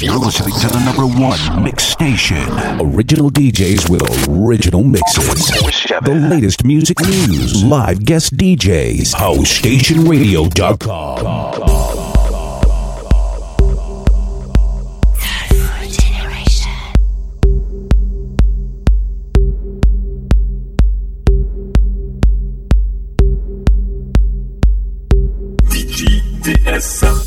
You're listening to the number one mix station. Original DJs with original mixes. The latest music news. Live guest DJs. HouseStationRadio.com. Yes, sir.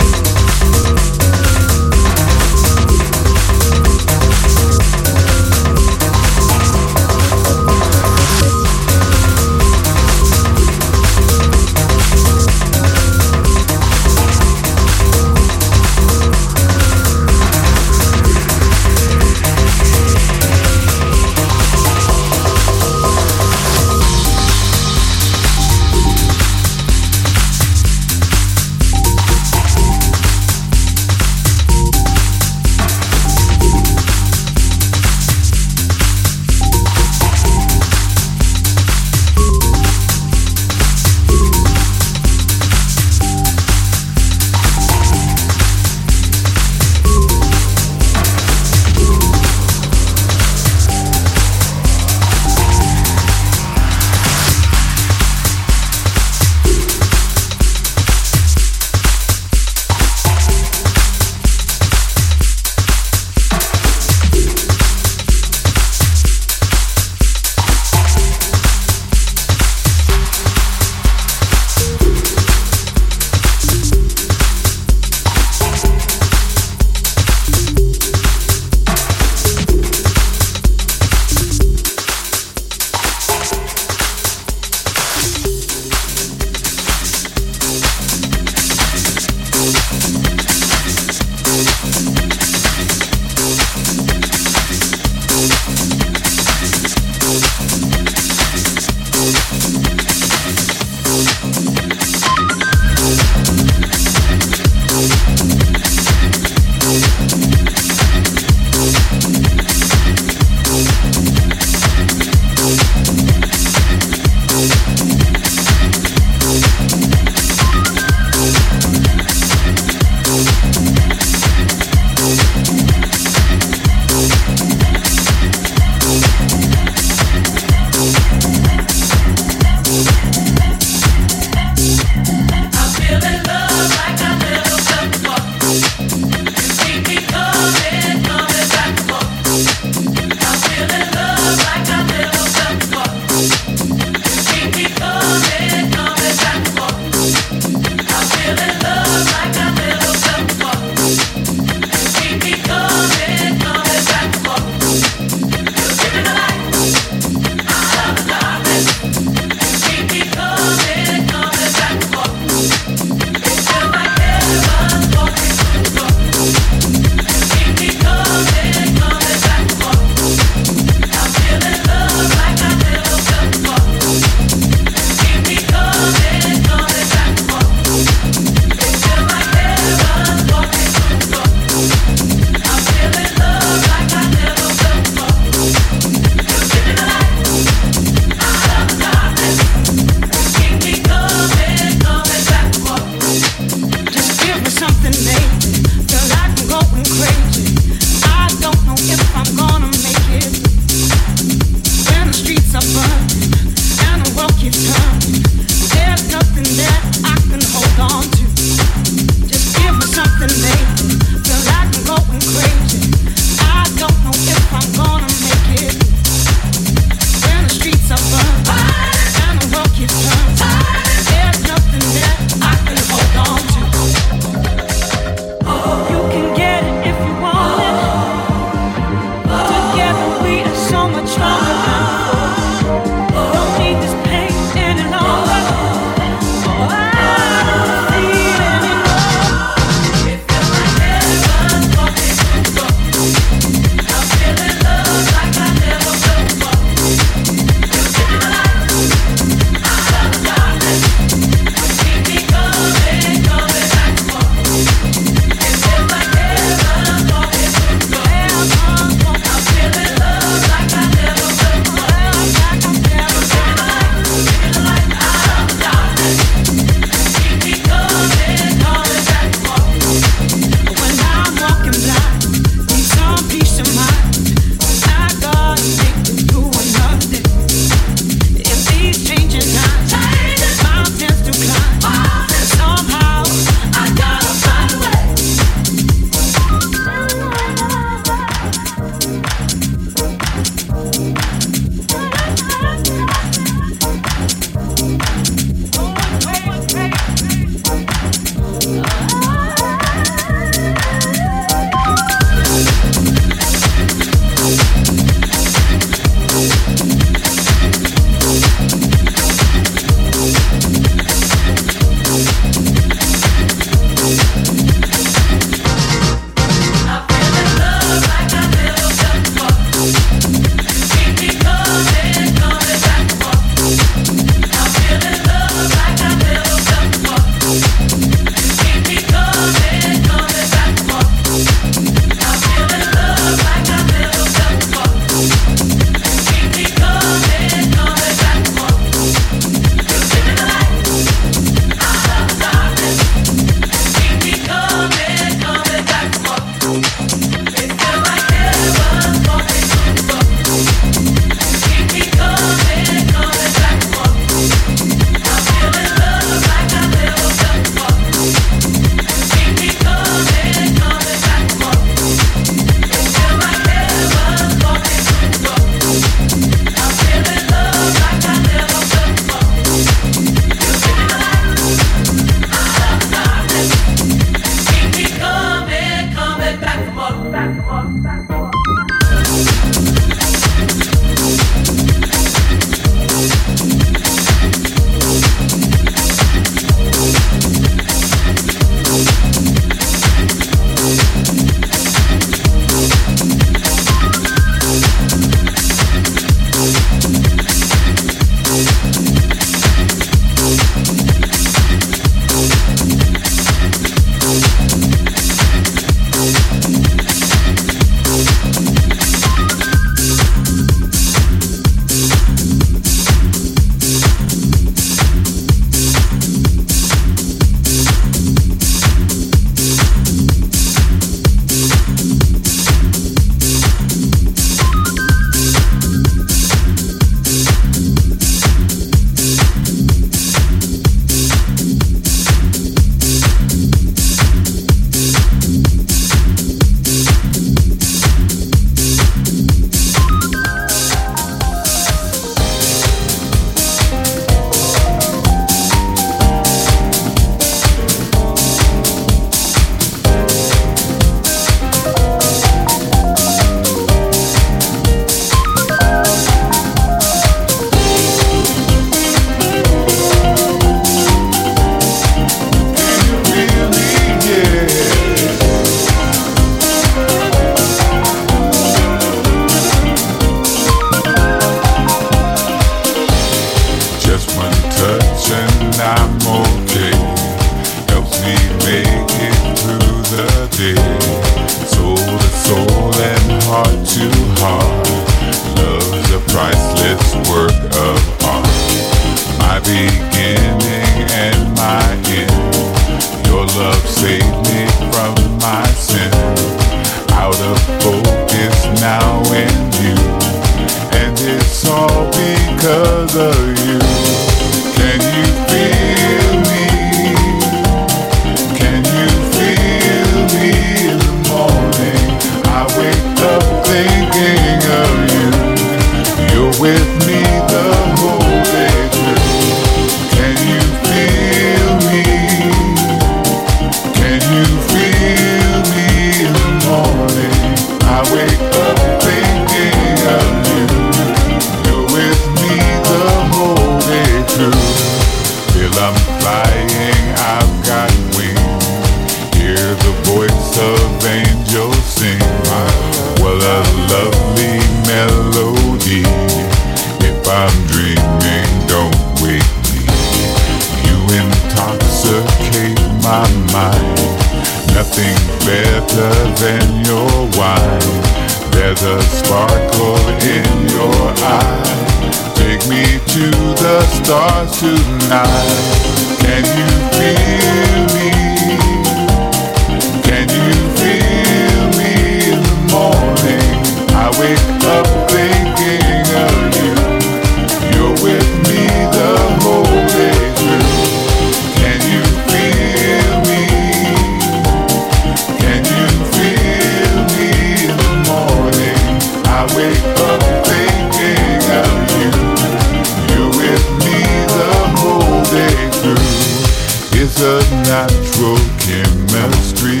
It's a natural chemistry.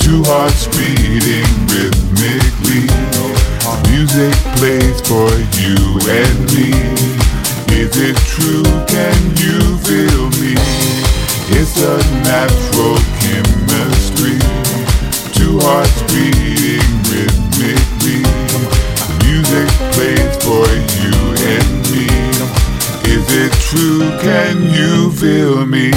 Two hearts beating rhythmically. Music plays for you and me. Is it true? Can you feel me? It's a natural chemistry. Two hearts beating rhythmically. Music plays for you and me. Is it true? Can you feel me?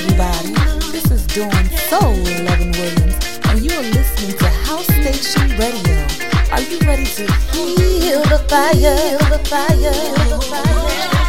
Everybody, this is Dawn Soul 11 Williams, and you are listening to House Station Radio. Are you ready to feel the fire, feel the fire, feel the fire?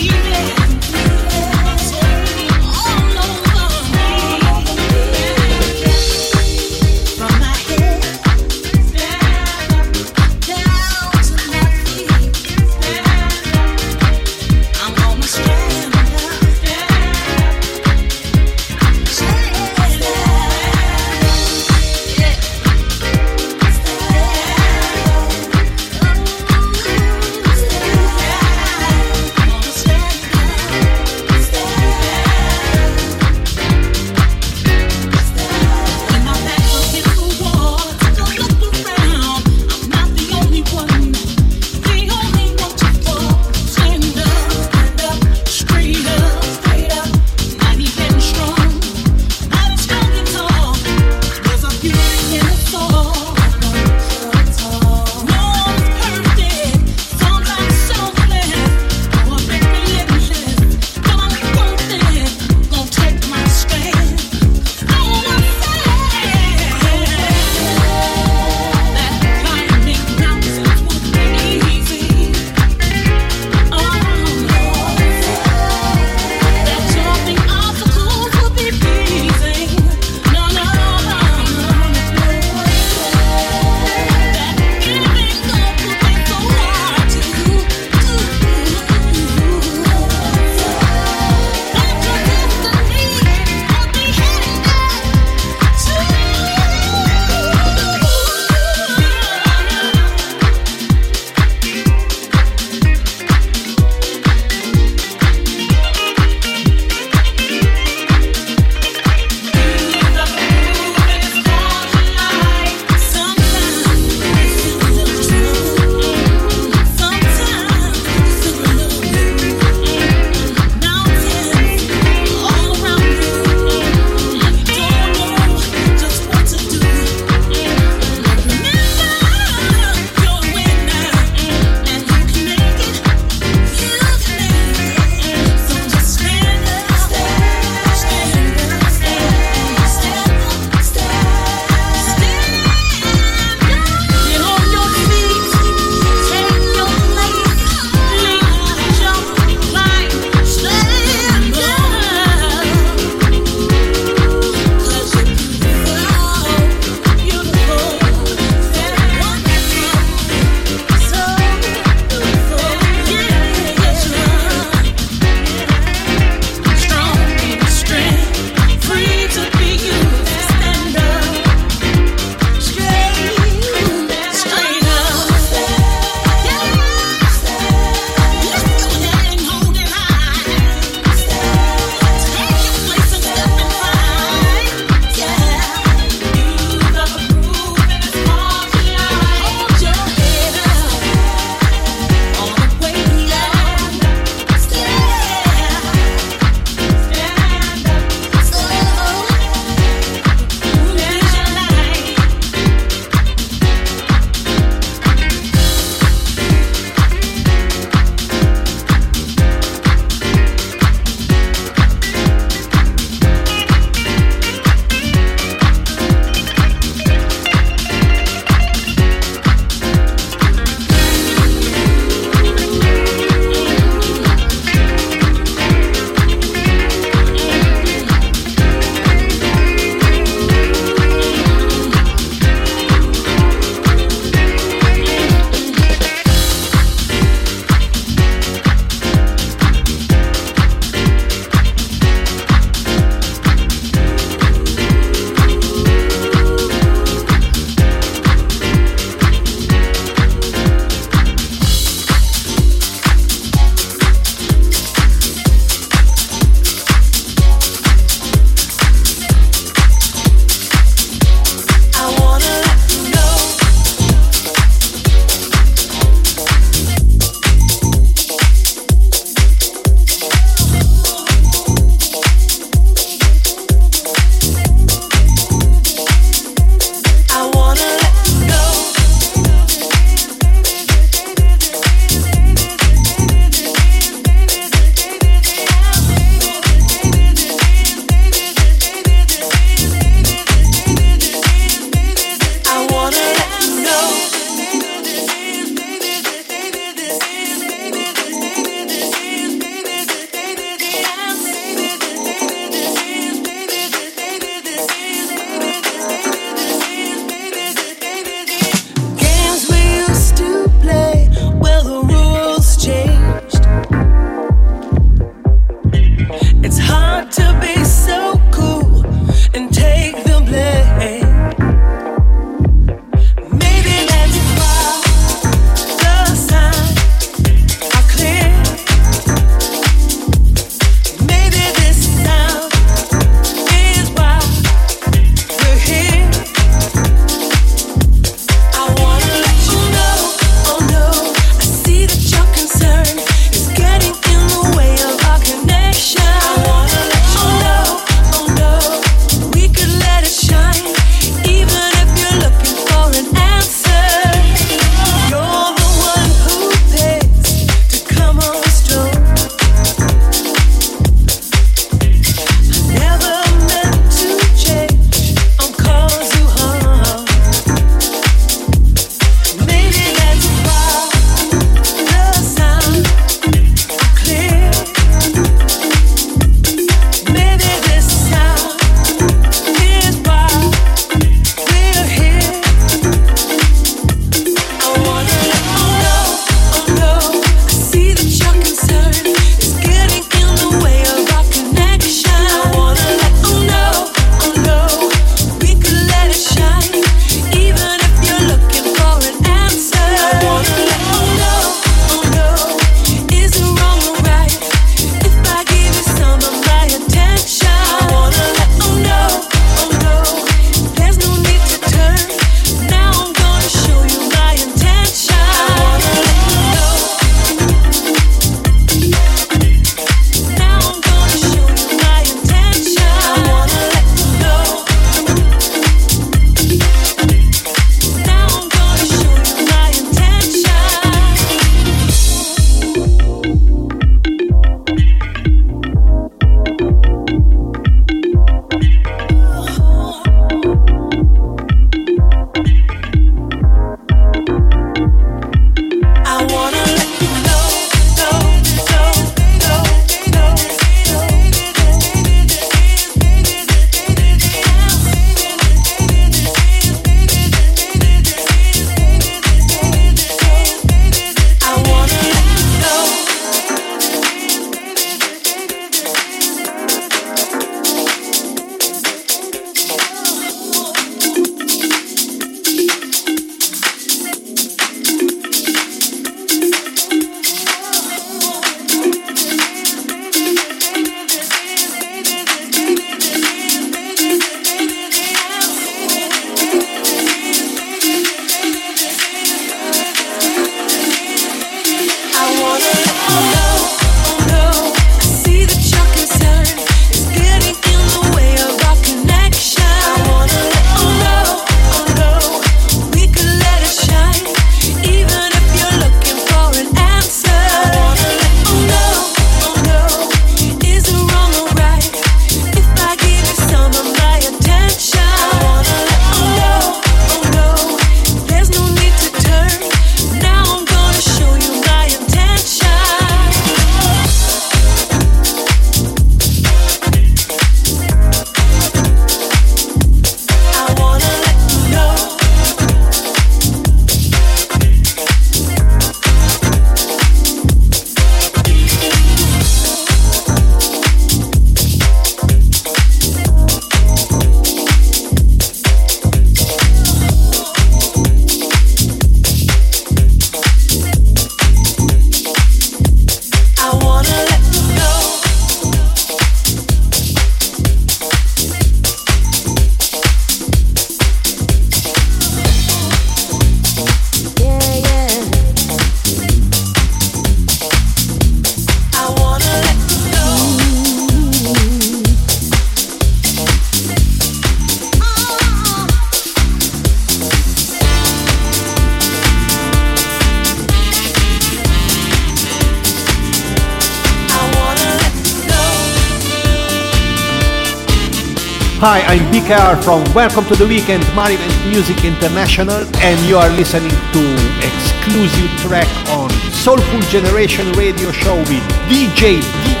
here from Welcome to the Weekend, Marivent Music International, and you are listening to exclusive track on Soulful Generation Radio Show with DJ DJ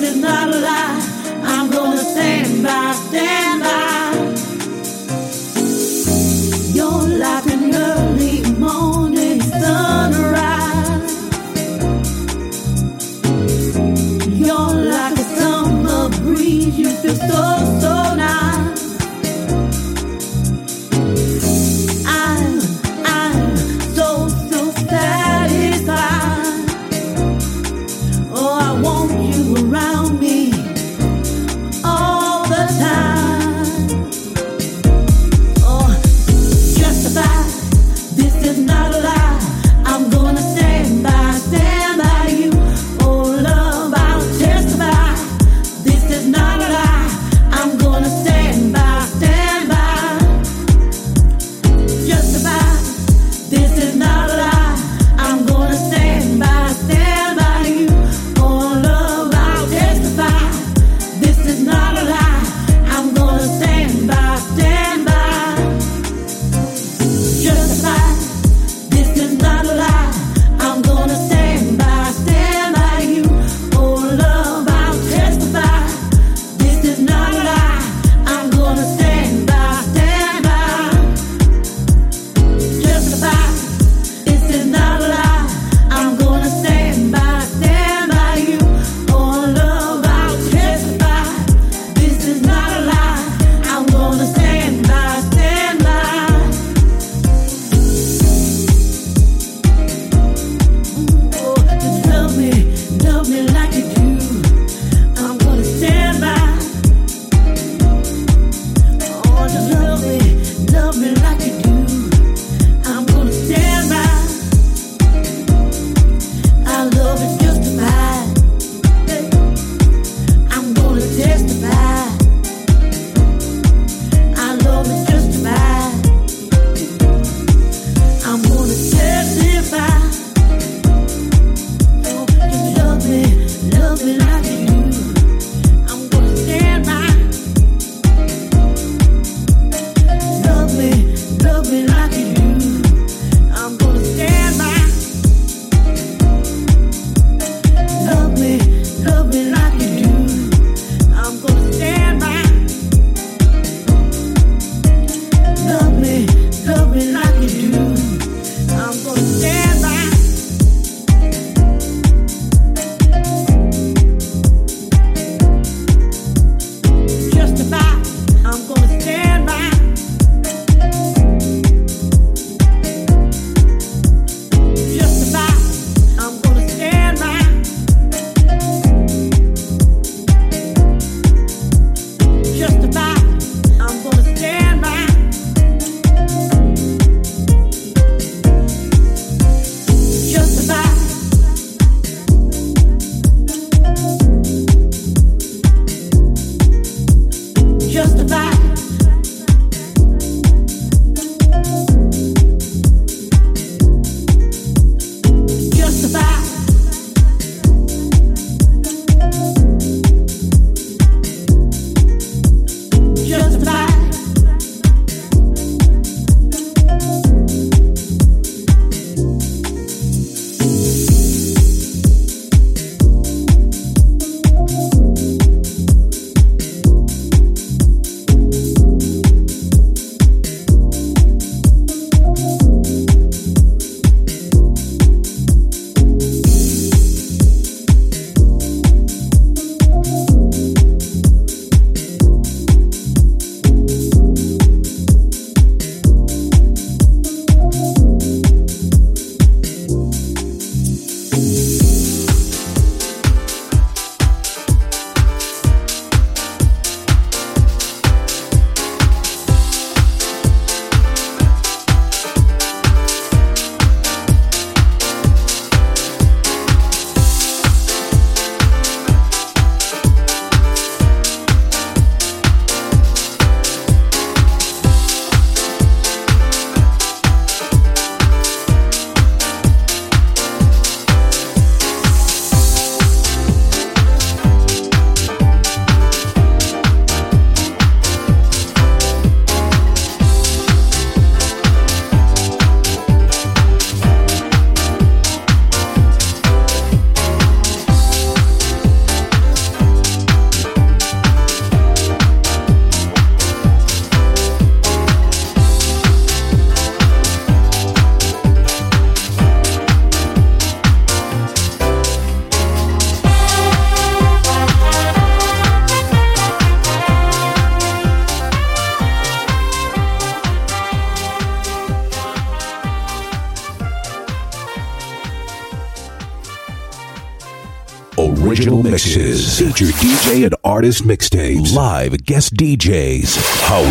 this is not a lie. I'm gonna stand by, stand.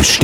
Artist